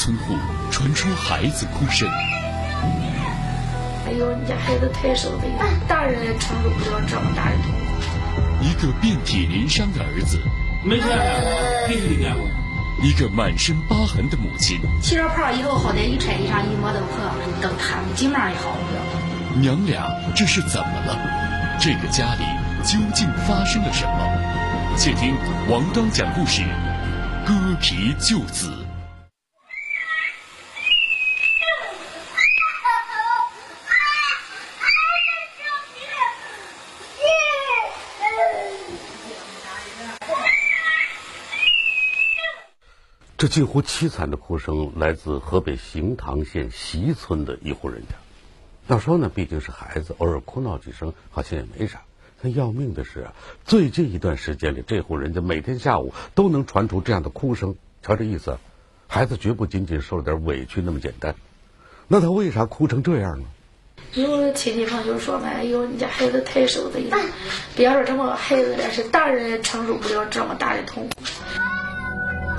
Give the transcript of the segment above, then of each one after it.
夜村户传出孩子哭声。哎呦，你家孩子太瘦了，大人也承受不了这么大的痛苦。一个遍体鳞伤的儿子，没见过，必须得见过。一个满身疤痕的母亲，起了泡以后，好歹一拆衣裳一摸都破，等他们，筋毛也好不了。娘俩这是怎么了？这个家里究竟发生了什么？且听王刚讲故事，割皮救子。这近乎凄惨的哭声来自河北行唐县席村的一户人家。要说呢，毕竟是孩子，偶尔哭闹几声好像也没啥。但要命的是啊，最近一段时间里，这户人家每天下午都能传出这样的哭声。瞧这意思，孩子绝不仅仅受了点委屈那么简单。那他为啥哭成这样呢？有的亲戚朋友说嘛，哎呦，你家孩子太瘦了，别说这么个孩子了，是大人也承受不了这么大的痛苦。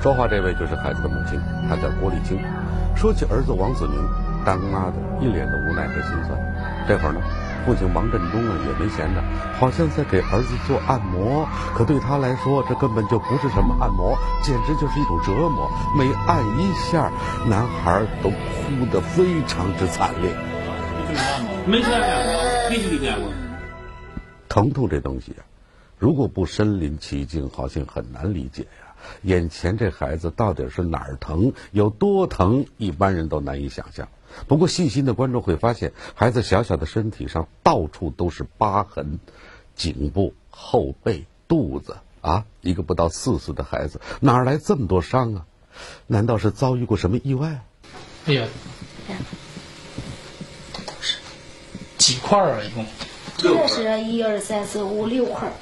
说话这位就是孩子的母亲，她叫郭丽青。说起儿子王子明，当妈的一脸的无奈和心酸。这会儿呢，父亲王振东呢也没闲着，好像在给儿子做按摩。可对他来说，这根本就不是什么按摩，简直就是一种折磨。每按一下，男孩都哭得非常之惨烈。没见过，必须得见过。疼痛这东西啊，如果不身临其境，好像很难理解呀。眼前这孩子到底是哪儿疼，有多疼，一般人都难以想象。不过细心的观众会发现，孩子小小的身体上到处都是疤痕，颈部、后背、肚子啊，一个不到四岁的孩子哪来这么多伤啊？难道是遭遇过什么意外？哎呀，这都是几块啊？一共？这是一二三四五六块，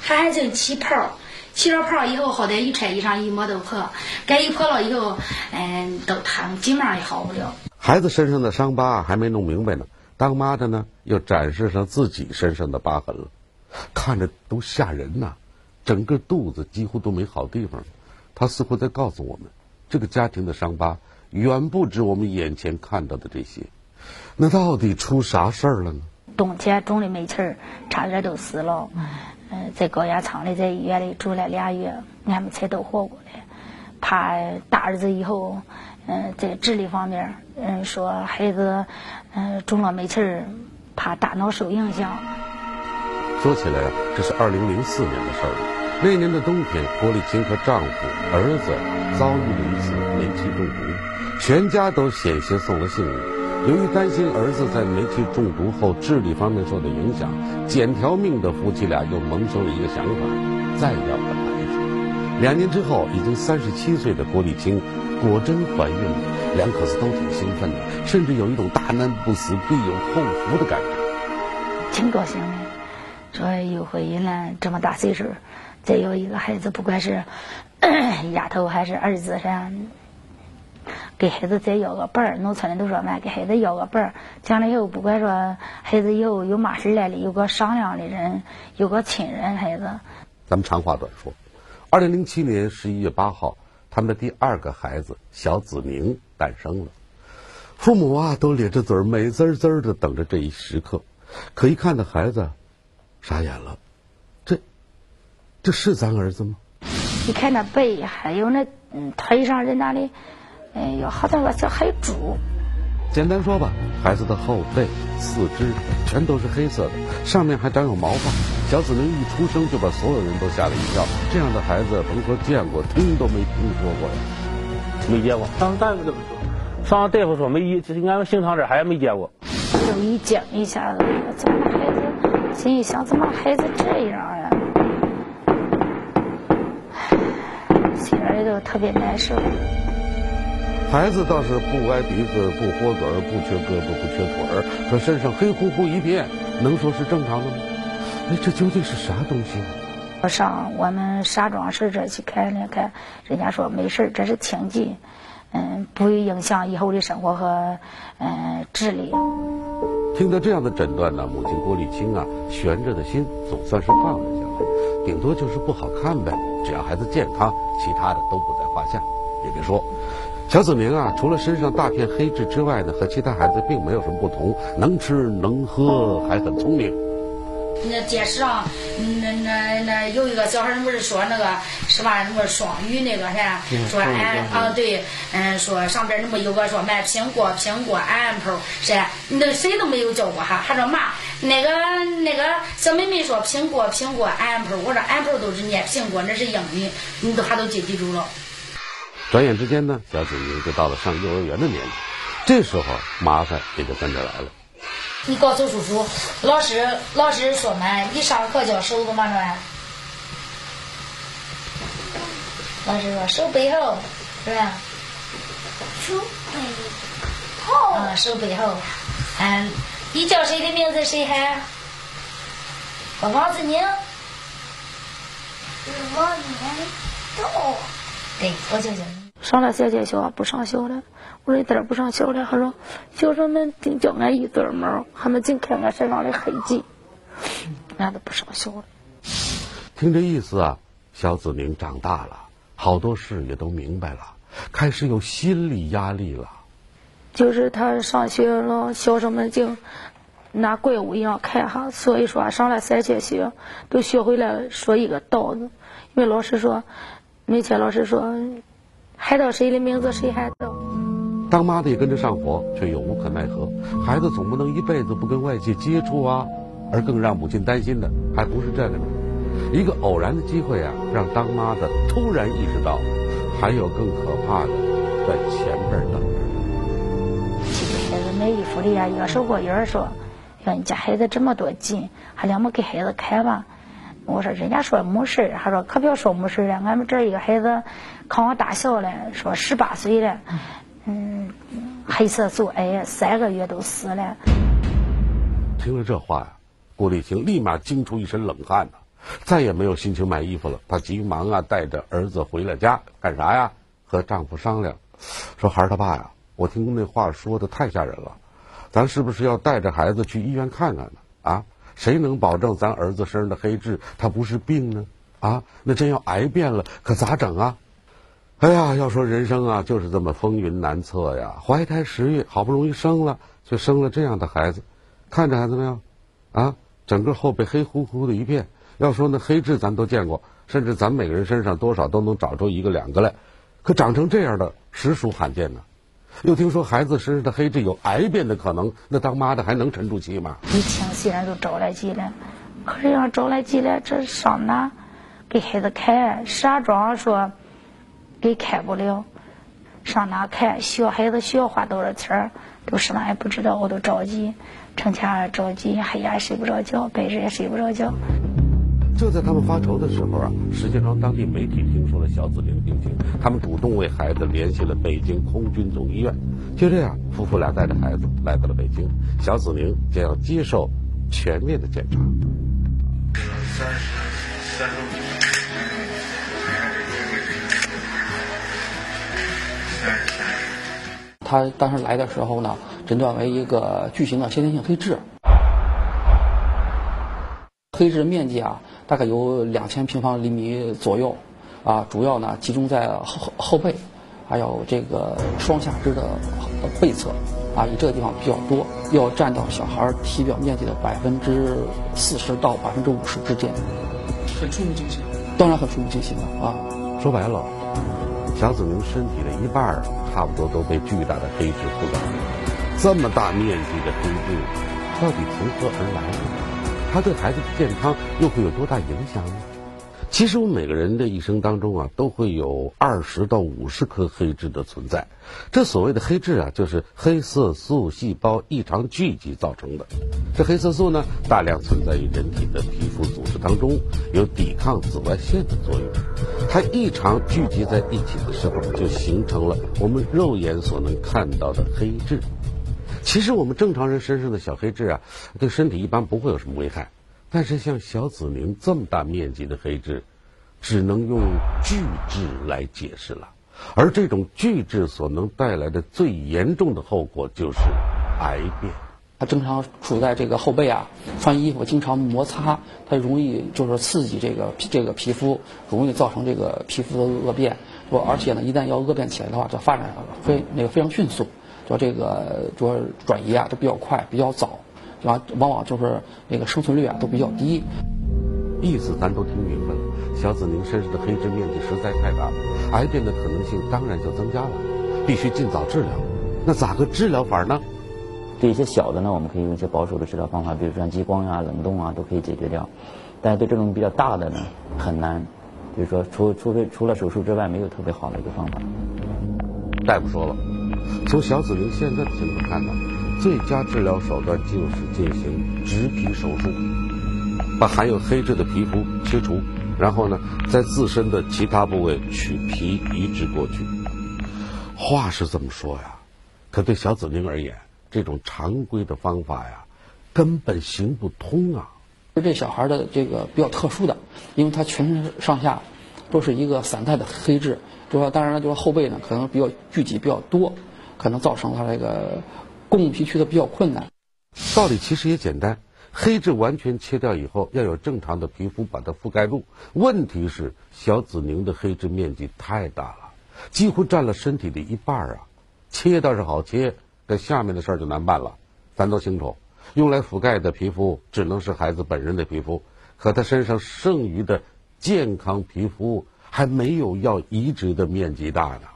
还净起泡。起了泡以后，好歹一拆衣裳一摸都破，该一破了以后，嗯，都疼，基本上也好不了。孩子身上的伤疤还没弄明白呢，当妈的呢又展示上自己身上的疤痕了，看着都吓人呐！整个肚子几乎都没好地方。他似乎在告诉我们，这个家庭的伤疤远不止我们眼前看到的这些。那到底出啥事儿了呢？冬天中的没气儿，差点都死了。嗯，在高压舱里，在医院里住了俩月，俺们才都活过来。怕大儿子以后，嗯，在智力方面，嗯，说孩子，嗯，中了没气儿，怕大脑受影响。说起来，这是二零零四年的事儿。那年的冬天，郭丽琴和丈夫、儿子遭遇了一次煤气中毒，全家都险些送了性命。由于担心儿子在煤气中毒后智力方面受到影响，捡条命的夫妻俩又萌生了一个想法：再要个孩子。两年之后，已经三十七岁的郭丽青果真怀孕了，两口子都挺兴奋的，甚至有一种大难不死必有后福的感觉。挺高兴的，说又怀孕了，这么大岁数，再有一个孩子，不管是 丫头还是儿子啥。给孩子再要个伴儿，农村人都说嘛，给孩子要个伴儿，将来以后不管说孩子以后有嘛事来了，有个商量的人，有个亲人，孩子。咱们长话短说，二零零七年十一月八号，他们的第二个孩子小子明诞生了，父母啊都咧着嘴美滋滋的等着这一时刻，可一看到孩子，傻眼了，这，这是咱儿子吗？你看那背，还有那嗯腿上人那里。哎呦，好像个小海猪。简单说吧，孩子的后背、四肢全都是黑色的，上面还长有毛发。小子明一出生就把所有人都吓了一跳。这样的孩子，甭说见过，听都没听说过呀。没见过，上大夫怎么说？上大夫说没一，俺们邢塘这还没见过。就一讲一下子，怎么孩子？心里想，怎么孩子这样呀？心里就特别难受。孩子倒是不歪鼻子、不豁嘴、不缺胳膊、不缺腿儿，可身上黑乎乎一片，能说是正常的吗？哎，这究竟是啥东西呢？我上我们沙庄市这去看了看，人家说没事这是轻疾，嗯，不会影响以后的生活和嗯智力。听到这样的诊断呢，母亲郭丽清啊，悬着的心总算是放了下来，顶多就是不好看呗，只要孩子健康，其他的都不在话下。也别说，小子明啊，除了身上大片黑痣之外呢，和其他孩子并没有什么不同，能吃能喝，还很聪明。那电视上，那那那有一个小孩，不是说那个是吧？什么双语那个啥？说俺啊对，嗯，说上边那么有个说买苹果苹果 apple 是，那谁都没有教过哈。他说妈，那个那个小妹妹说苹果苹果 apple，我说 apple 都是念苹果，那是英语，你都还都记记住了。转眼之间呢，小子明就到了上幼儿园的年龄，这时候麻烦也就跟着来了。你告诉叔叔，老师老师说嘛，一上课叫手怎么着呀？老师说手背后，是吧？手背后。啊，手背后。嗯，你叫谁的名字？谁喊？我王子宁。王年豆。对，我叫叫你。上了小学校不上学了，我说一点不上学了。他说学生们净叫俺一对毛，还没净看俺身上的痕迹，俺都不上学了。听这意思啊，小子明长大了，好多事也都明白了，开始有心理压力了。就是他上学了，学生们净拿怪物一样看哈，所以说上了三节学都学会了说一个道子，因为老师说，每天老师说。喊到谁的名字，谁喊到。当妈的也跟着上火，却又无可奈何。孩子总不能一辈子不跟外界接触啊！而更让母亲担心的，还不是这个呢。一个偶然的机会啊，让当妈的突然意识到，还有更可怕的在前边等着。孩子买衣服的呀，有手过眼说：“说你家孩子这么多劲，还让我们给孩子开吧。”我说：“人家说没事他说：“可别说没事了，俺们这一个孩子考上大小了，说十八岁了，嗯，黑色素癌三个月都死了。”听了这话呀，郭丽青立马惊出一身冷汗呐，再也没有心情买衣服了。她急忙啊，带着儿子回了家，干啥呀？和丈夫商量，说：“孩儿他爸呀，我听那话说的太吓人了，咱是不是要带着孩子去医院看看呢？啊？”谁能保证咱儿子身上的黑痣他不是病呢？啊，那真要癌变了，可咋整啊？哎呀，要说人生啊，就是这么风云难测呀。怀胎十月，好不容易生了，却生了这样的孩子，看着孩子没有？啊，整个后背黑乎乎的一片。要说那黑痣咱都见过，甚至咱每个人身上多少都能找出一个两个来，可长成这样的实属罕见呢。又听说孩子身上的黑痣有癌变的可能，那当妈的还能沉住气吗？一听虽然都着来急了，可是要着来急了，这上哪给孩子看？石家庄说给看不了，上哪看？需要孩子需要花多少钱？都是那也不知道，我都着急，成天着急，黑夜睡不着觉，白日也睡不着觉。就在他们发愁的时候啊，石家庄当地媒体听说了小紫明的病情，他们主动为孩子联系了北京空军总医院。就这样，夫妇俩带着孩子来到了北京，小紫明将要接受全面的检查。三十三他当时来的时候呢，诊断为一个巨型的先天性黑痣，黑痣面积啊。大概有两千平方厘米左右，啊，主要呢集中在后后背，还有这个双下肢的背侧，啊，以这个地方比较多，要占到小孩体表面积的百分之四十到百分之五十之间。很触目惊心。当然很触目惊心了啊！说白了，蒋子明身体的一半差不多都被巨大的黑痣覆盖，这么大面积的黑痣，到底从何而来它对孩子的健康又会有多大影响呢？其实我们每个人的一生当中啊，都会有二十到五十颗黑痣的存在。这所谓的黑痣啊，就是黑色素细胞异常聚集造成的。这黑色素呢，大量存在于人体的皮肤组织当中，有抵抗紫外线的作用。它异常聚集在一起的时候，就形成了我们肉眼所能看到的黑痣。其实我们正常人身上的小黑痣啊，对身体一般不会有什么危害。但是像小子明这么大面积的黑痣，只能用巨痣来解释了。而这种巨痣所能带来的最严重的后果就是癌变。它正常处在这个后背啊，穿衣服经常摩擦，它容易就是刺激这个这个皮肤，容易造成这个皮肤的恶变。说而且呢，一旦要恶变起来的话，这发展非那个非常迅速，说这个说转移啊都比较快，比较早，然后往往就是那个生存率啊都比较低。意思咱都听明白了，小子宁身上的黑痣面积实在太大了，癌变的可能性当然就增加了，必须尽早治疗。那咋个治疗法呢？对一些小的呢，我们可以用一些保守的治疗方法，比如说激光呀、冷冻啊，都可以解决掉。但是对这种比较大的呢，很难，就是说除除非除了手术之外，没有特别好的一个方法。大夫说了，从小子宁现在的情况看呢，最佳治疗手段就是进行植皮手术，把含有黑痣的皮肤切除，然后呢，在自身的其他部位取皮移植过去。话是这么说呀，可对小子宁而言，这种常规的方法呀，根本行不通啊。这小孩的这个比较特殊的，因为他全身上下都是一个散带的黑痣，就说当然了，就是后背呢可能比较聚集比较多，可能造成他这个供皮区的比较困难。道理其实也简单，黑痣完全切掉以后，要有正常的皮肤把它覆盖住。问题是小紫宁的黑痣面积太大了，几乎占了身体的一半啊。切倒是好切，但下面的事儿就难办了。咱都清楚。用来覆盖的皮肤只能是孩子本人的皮肤，可他身上剩余的健康皮肤还没有要移植的面积大呢。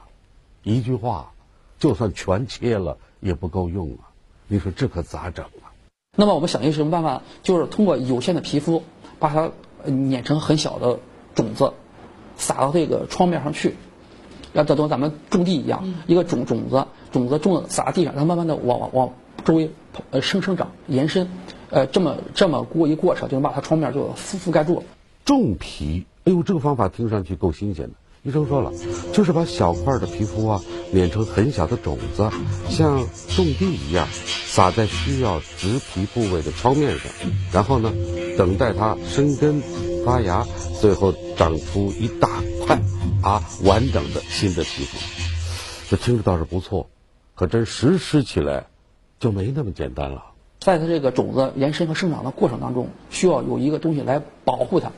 一句话，就算全切了也不够用啊！你说这可咋整啊？那么我们想一个什么办法？就是通过有限的皮肤，把它碾成很小的种子，撒到这个创面上去，要等同咱们种地一样，一个种种子，种子种撒地上，它慢慢的往往往。周围呃生生长延伸，呃这么这么过一过程，就能把它创面就覆覆盖住了。种皮，哎呦，这个方法听上去够新鲜的。医生说了，就是把小块的皮肤啊碾成很小的种子，像种地一样，撒在需要植皮部位的创面上，然后呢，等待它生根发芽，最后长出一大块啊完整的新的皮肤。这听着倒是不错，可真实施起来。就没那么简单了。在它这个种子延伸和生长的过程当中，需要有一个东西来保护它。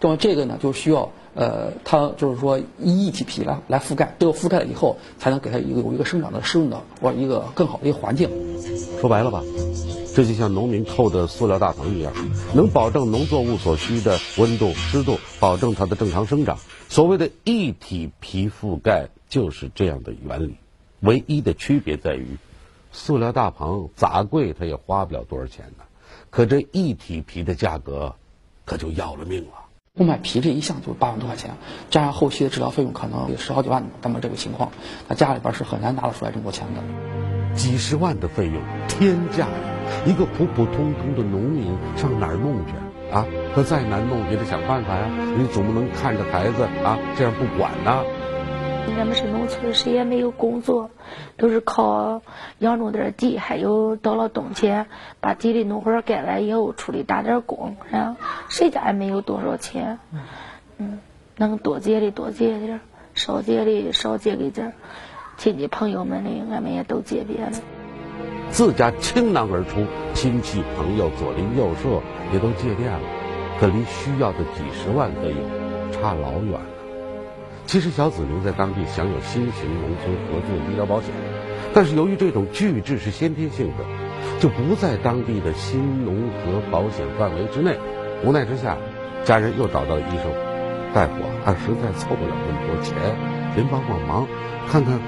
那么这个呢，就需要呃，它就是说一体皮来来覆盖，只有覆盖了以后，才能给它一个有一个生长的适应的或一个更好的一个环境。说白了吧，这就像农民扣的塑料大棚一样，能保证农作物所需的温度、湿度，保证它的正常生长。所谓的一体皮覆盖就是这样的原理，唯一的区别在于。塑料大棚咋贵，它也花不了多少钱呢。可这一体皮的价格，可就要了命了。不买皮这一项就八万多块钱，加上后期的治疗费用，可能也十好几万。那么这个情况，他家里边是很难拿得出来这么多钱的。几十万的费用，天价呀！一个普普通通的农民上哪儿弄去啊？他再难弄也得想办法呀。你总不能看着孩子啊这样不管呢。俺们是农村，谁也没有工作，都是靠养种点地，还有到了冬天把地里农活干完以后出去打点工，啊，谁家也没有多少钱，嗯，能多借的多借点，少借的少借给点，亲戚朋友们的俺们也都借遍了。自家倾囊而出，亲戚朋友左邻右舍也都借遍了，可离需要的几十万费用差老远。其实小子宁在当地享有新型农村合作医疗保险，但是由于这种拒制是先天性的，就不在当地的新农合保险范围之内。无奈之下，家人又找到医生大夫啊，实在凑不了那么多钱，您帮帮忙，看看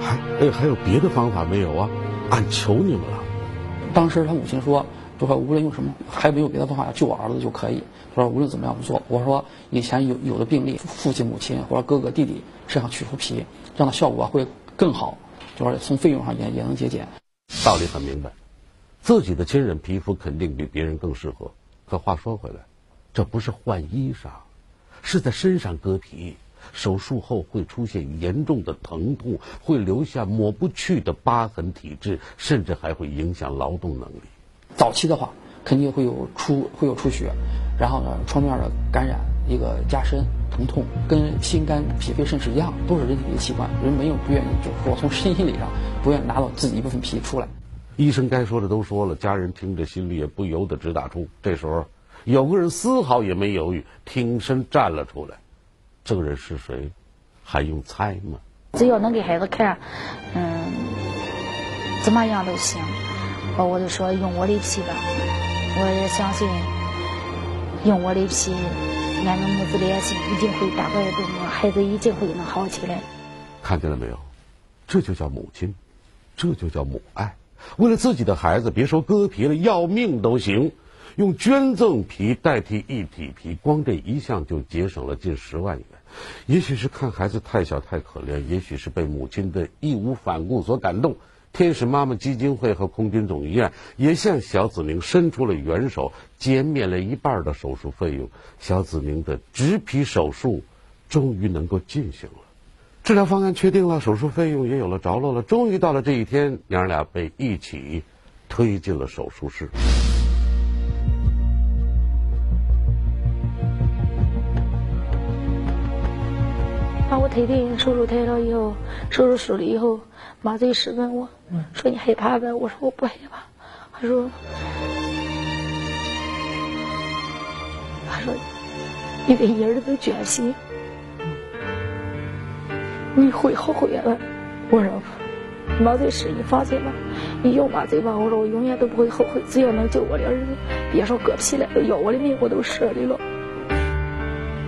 还还有别的方法没有啊？俺求你们了。当时他母亲说。就说无论用什么，还没有别的方法救我儿子就可以。他说无论怎么样不做。我说以前有有的病例，父亲、母亲或者哥哥、弟弟身上取出皮，这样的效果会更好，就是从费用上也也能节俭。道理很明白，自己的亲人皮肤肯定比别人更适合。可话说回来，这不是换衣裳，是在身上割皮。手术后会出现严重的疼痛，会留下抹不去的疤痕体质，甚至还会影响劳动能力。早期的话，肯定会有出会有出血，然后呢，创面的感染一个加深疼痛，跟心肝脾肺肾是一样，都是人体的器官，人没有不愿意，就是说从身心理上不愿意拿到自己一部分皮出来。医生该说的都说了，家人听着心里也不由得直打怵。这时候，有个人丝毫也没犹豫，挺身站了出来。这个人是谁？还用猜吗？只要能给孩子看，嗯，怎么样都行。我就说用我的皮吧，我也相信用我的皮，俺们母子联系一定会大快人心，孩子一定会能好起来。看见了没有？这就叫母亲，这就叫母爱。为了自己的孩子，别说割皮了，要命都行。用捐赠皮代替一体皮，光这一项就节省了近十万元。也许是看孩子太小太可怜，也许是被母亲的义无反顾所感动。天使妈妈基金会和空军总医院也向小子明伸出了援手，减免了一半的手术费用。小子明的植皮手术终于能够进行了，治疗方案确定了，手术费用也有了着落了。终于到了这一天，娘俩被一起推进了手术室。把我推手术台了以后，手术室里以后，麻醉师问我，说你害怕呗？我说我不害怕。他说，他说，你为儿子决心，你会好回来的。我说，麻醉师，你放心吧，你用麻醉吧。我说我永远都不会后悔，只要能救我的儿子，别说割皮了，要我的命我都舍得了。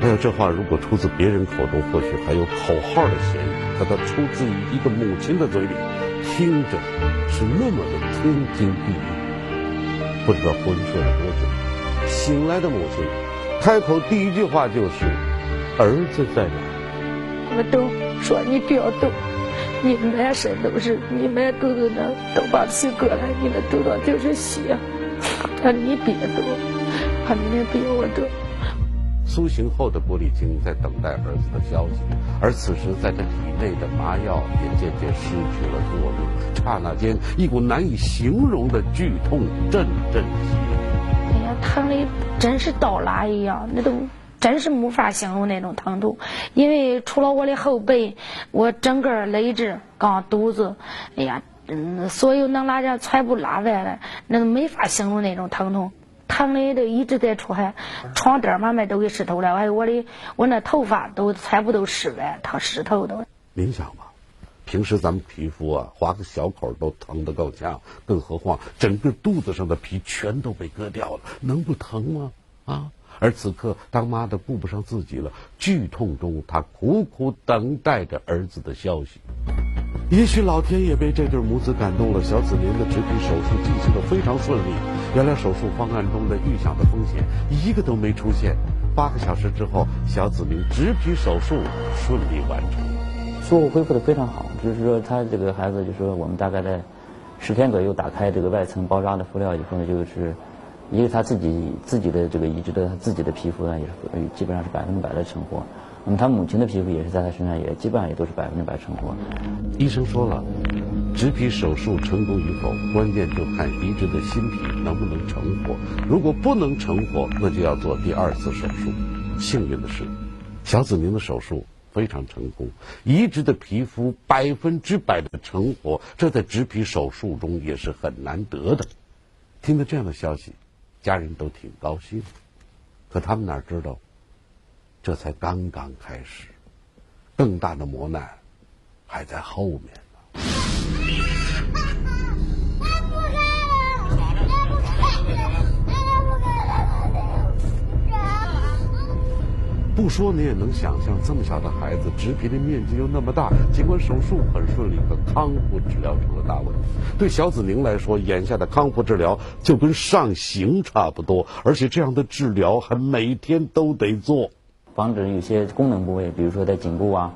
哎呀，这话如果出自别人口中，或许还有口号的嫌疑。可它出自于一个母亲的嘴里，听着是那么的天经地义。不知道昏睡了多久，醒来的母亲开口第一句话就是：“儿子在哪？”我都说你不要动，你满身都是，你满肚子的都把皮割了，你的肚子就是血。他说你别动，他说你别我动。苏醒后的郭丽晶在等待儿子的消息，而此时在他体内的麻药也渐渐失去了作用。刹那间，一股难以形容的剧痛阵阵袭来。哎呀，疼的真是刀拉一样，那都真是没法形容那种疼痛。因为除了我的后背，我整个肋置、刚肚子，哎呀，嗯，所有能拉的全部拉完了，那都没法形容那种疼痛。疼的都一直在出汗，床单慢慢都给湿透了，还有我的我那头发都全部都湿了，他湿透都。您想吧，平时咱们皮肤啊，划个小口都疼得够呛，更何况整个肚子上的皮全都被割掉了，能不疼吗？啊！而此刻，当妈的顾不上自己了，剧痛中，她苦苦等待着儿子的消息。也许老天也被这对母子感动了，小子明的植皮手术进行的非常顺利。原来手术方案中的预想的风险一个都没出现。八个小时之后，小子明植皮手术顺利完成。术后恢复的非常好，就是说他这个孩子，就是说我们大概在十天左右打开这个外层包扎的敷料以后呢，就是。因为他自己自己的这个移植的他自己的皮肤呢，也基本上是百分之百的成活。那么他母亲的皮肤也是在他身上也基本上也都是百分之百成活。医生说了，植皮手术成功与否，关键就看移植的新皮能不能成活。如果不能成活，那就要做第二次手术。幸运的是，小子宁的手术非常成功，移植的皮肤百分之百的成活，这在植皮手术中也是很难得的。听到这样的消息。家人都挺高兴，可他们哪知道，这才刚刚开始，更大的磨难还在后面呢。不说你也能想象，这么小的孩子植皮的面积又那么大，尽管手术很顺利，可康复治疗成了大问题。对小子宁来说，眼下的康复治疗就跟上刑差不多，而且这样的治疗还每天都得做，防止有些功能部位，比如说在颈部啊、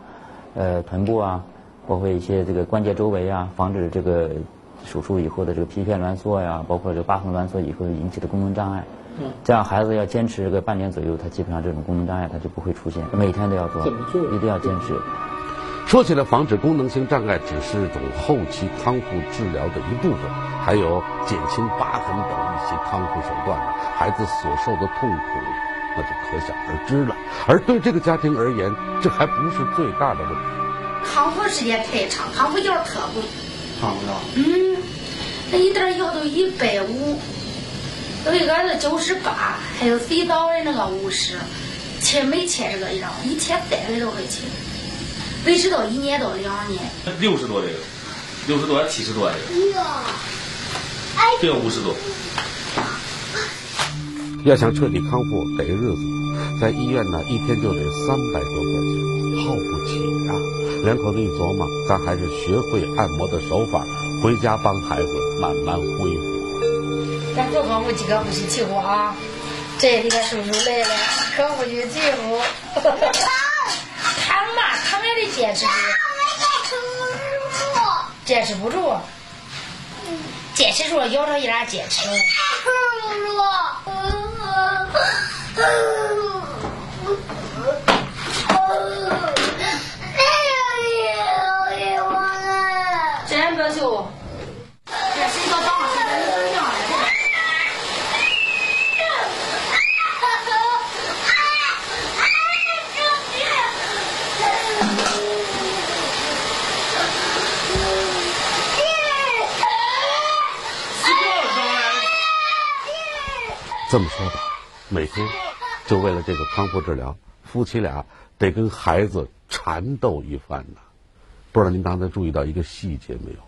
呃臀部啊，包括一些这个关节周围啊，防止这个手术以后的这个皮片挛缩呀，包括这个疤痕挛缩以后引起的功能障碍。这样孩子要坚持个半年左右，他基本上这种功能障碍他就不会出现。每天都要做，一定要坚持。说起来，防止功能性障碍只是一种后期康复治疗的一部分，还有减轻疤痕等一些康复手段。孩子所受的痛苦，那就可想而知了。而对这个家庭而言，这还不是最大的问题。康复时间太长，康复药特贵。康复药？嗯，那一袋药都一百五。有一个是九十八，还有肥皂的那个五十，切没切这个药，一天三百多块钱。维持到一年到两年。六十多这个，六十多还七十多这个，这个五十多。要想彻底康复得日子，在医院呢一天就得三百多块钱，耗不起呀、两口子一琢磨，咱还是学会按摩的手法，回家帮孩子慢慢恢复。咱多康复几个不是欺负啊！这里个叔叔来了，可不许欺负。扛嘛，扛也得坚持住。坚持不住，坚持住了，咬着一点坚持。真不秀，这谁叫当时的女将来？这么说吧，每天就为了这个康复治疗，夫妻俩得跟孩子缠斗一番呢。不知道您刚才注意到一个细节没有？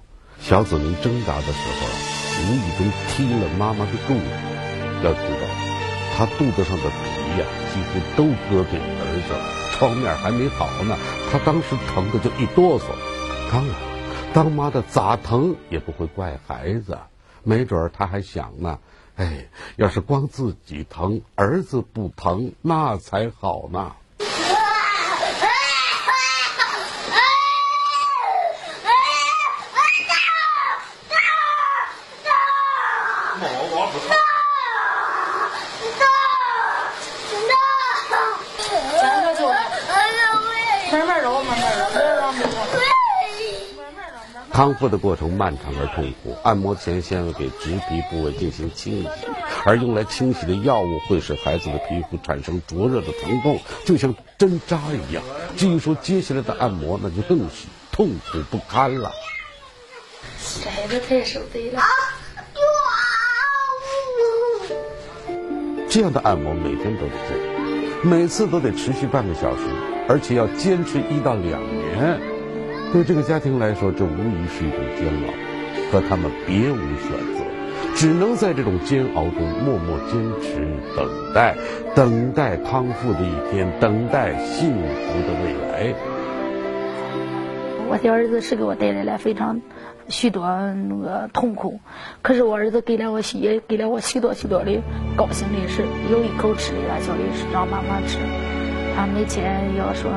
小子明挣扎的时候啊，无意中踢了妈妈的肚子。要知道，他肚子上的皮呀、几乎都割给儿子了，创面还没好呢，他当时疼的就一哆嗦。当然，当妈的咋疼也不会怪孩子，没准儿他还想呢。哎，要是光自己疼，儿子不疼，那才好呢。真不秀，慢慢揉，慢慢，揉。康复的过程漫长而痛苦，按摩前先要给植皮部位进行清洗，而用来清洗的药物会使孩子的皮肤产生灼热的疼痛，就像针扎一样。至于说接下来的按摩，那就更是痛苦不堪了。这孩子太受罪了。这样的按摩每天都得做，每次都得持续半个小时，而且要坚持一到两年。对这个家庭来说，这无疑是一种煎熬，可他们别无选择，只能在这种煎熬中默默坚持，等待，等待康复的一天，等待幸福的未来。我的儿子是给我带来了非常许多那个痛苦，可是我儿子给了我许也给了我许多许多的高兴的事，有一口吃的了，叫的是让妈妈吃。他每天要说：“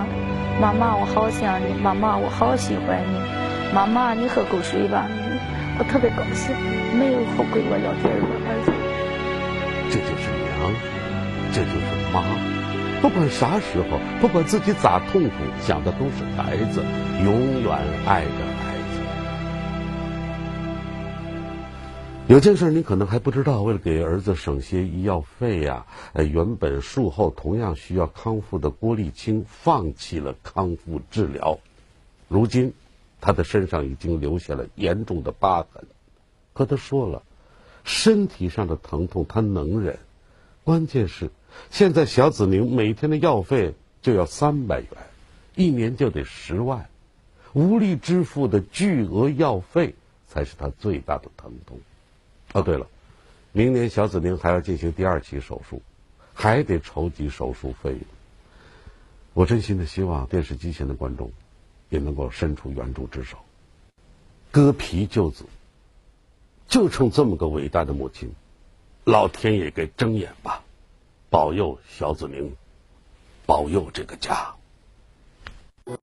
妈妈，我好想你，妈妈，我好喜欢你，妈妈，你喝口水吧。”我特别高兴，没有后悔我聊天儿子。这就是娘，这就是妈。不管啥时候，不管自己咋痛苦，想的都是孩子，永远爱着有件事你可能还不知道，为了给儿子省些医药费呀、呃，原本术后同样需要康复的郭丽清放弃了康复治疗。如今，他的身上已经留下了严重的疤痕。可他说了，身体上的疼痛他能忍，关键是现在小子宁每天的药费就要三百元，一年就得十万，无力支付的巨额药费才是他最大的疼痛。哦，对了，明年小子宁还要进行第二期手术，还得筹集手术费用。我真心的希望电视机前的观众也能够伸出援助之手，割皮救子，就冲这么个伟大的母亲，老天爷给睁眼吧，保佑小子宁，保佑这个家。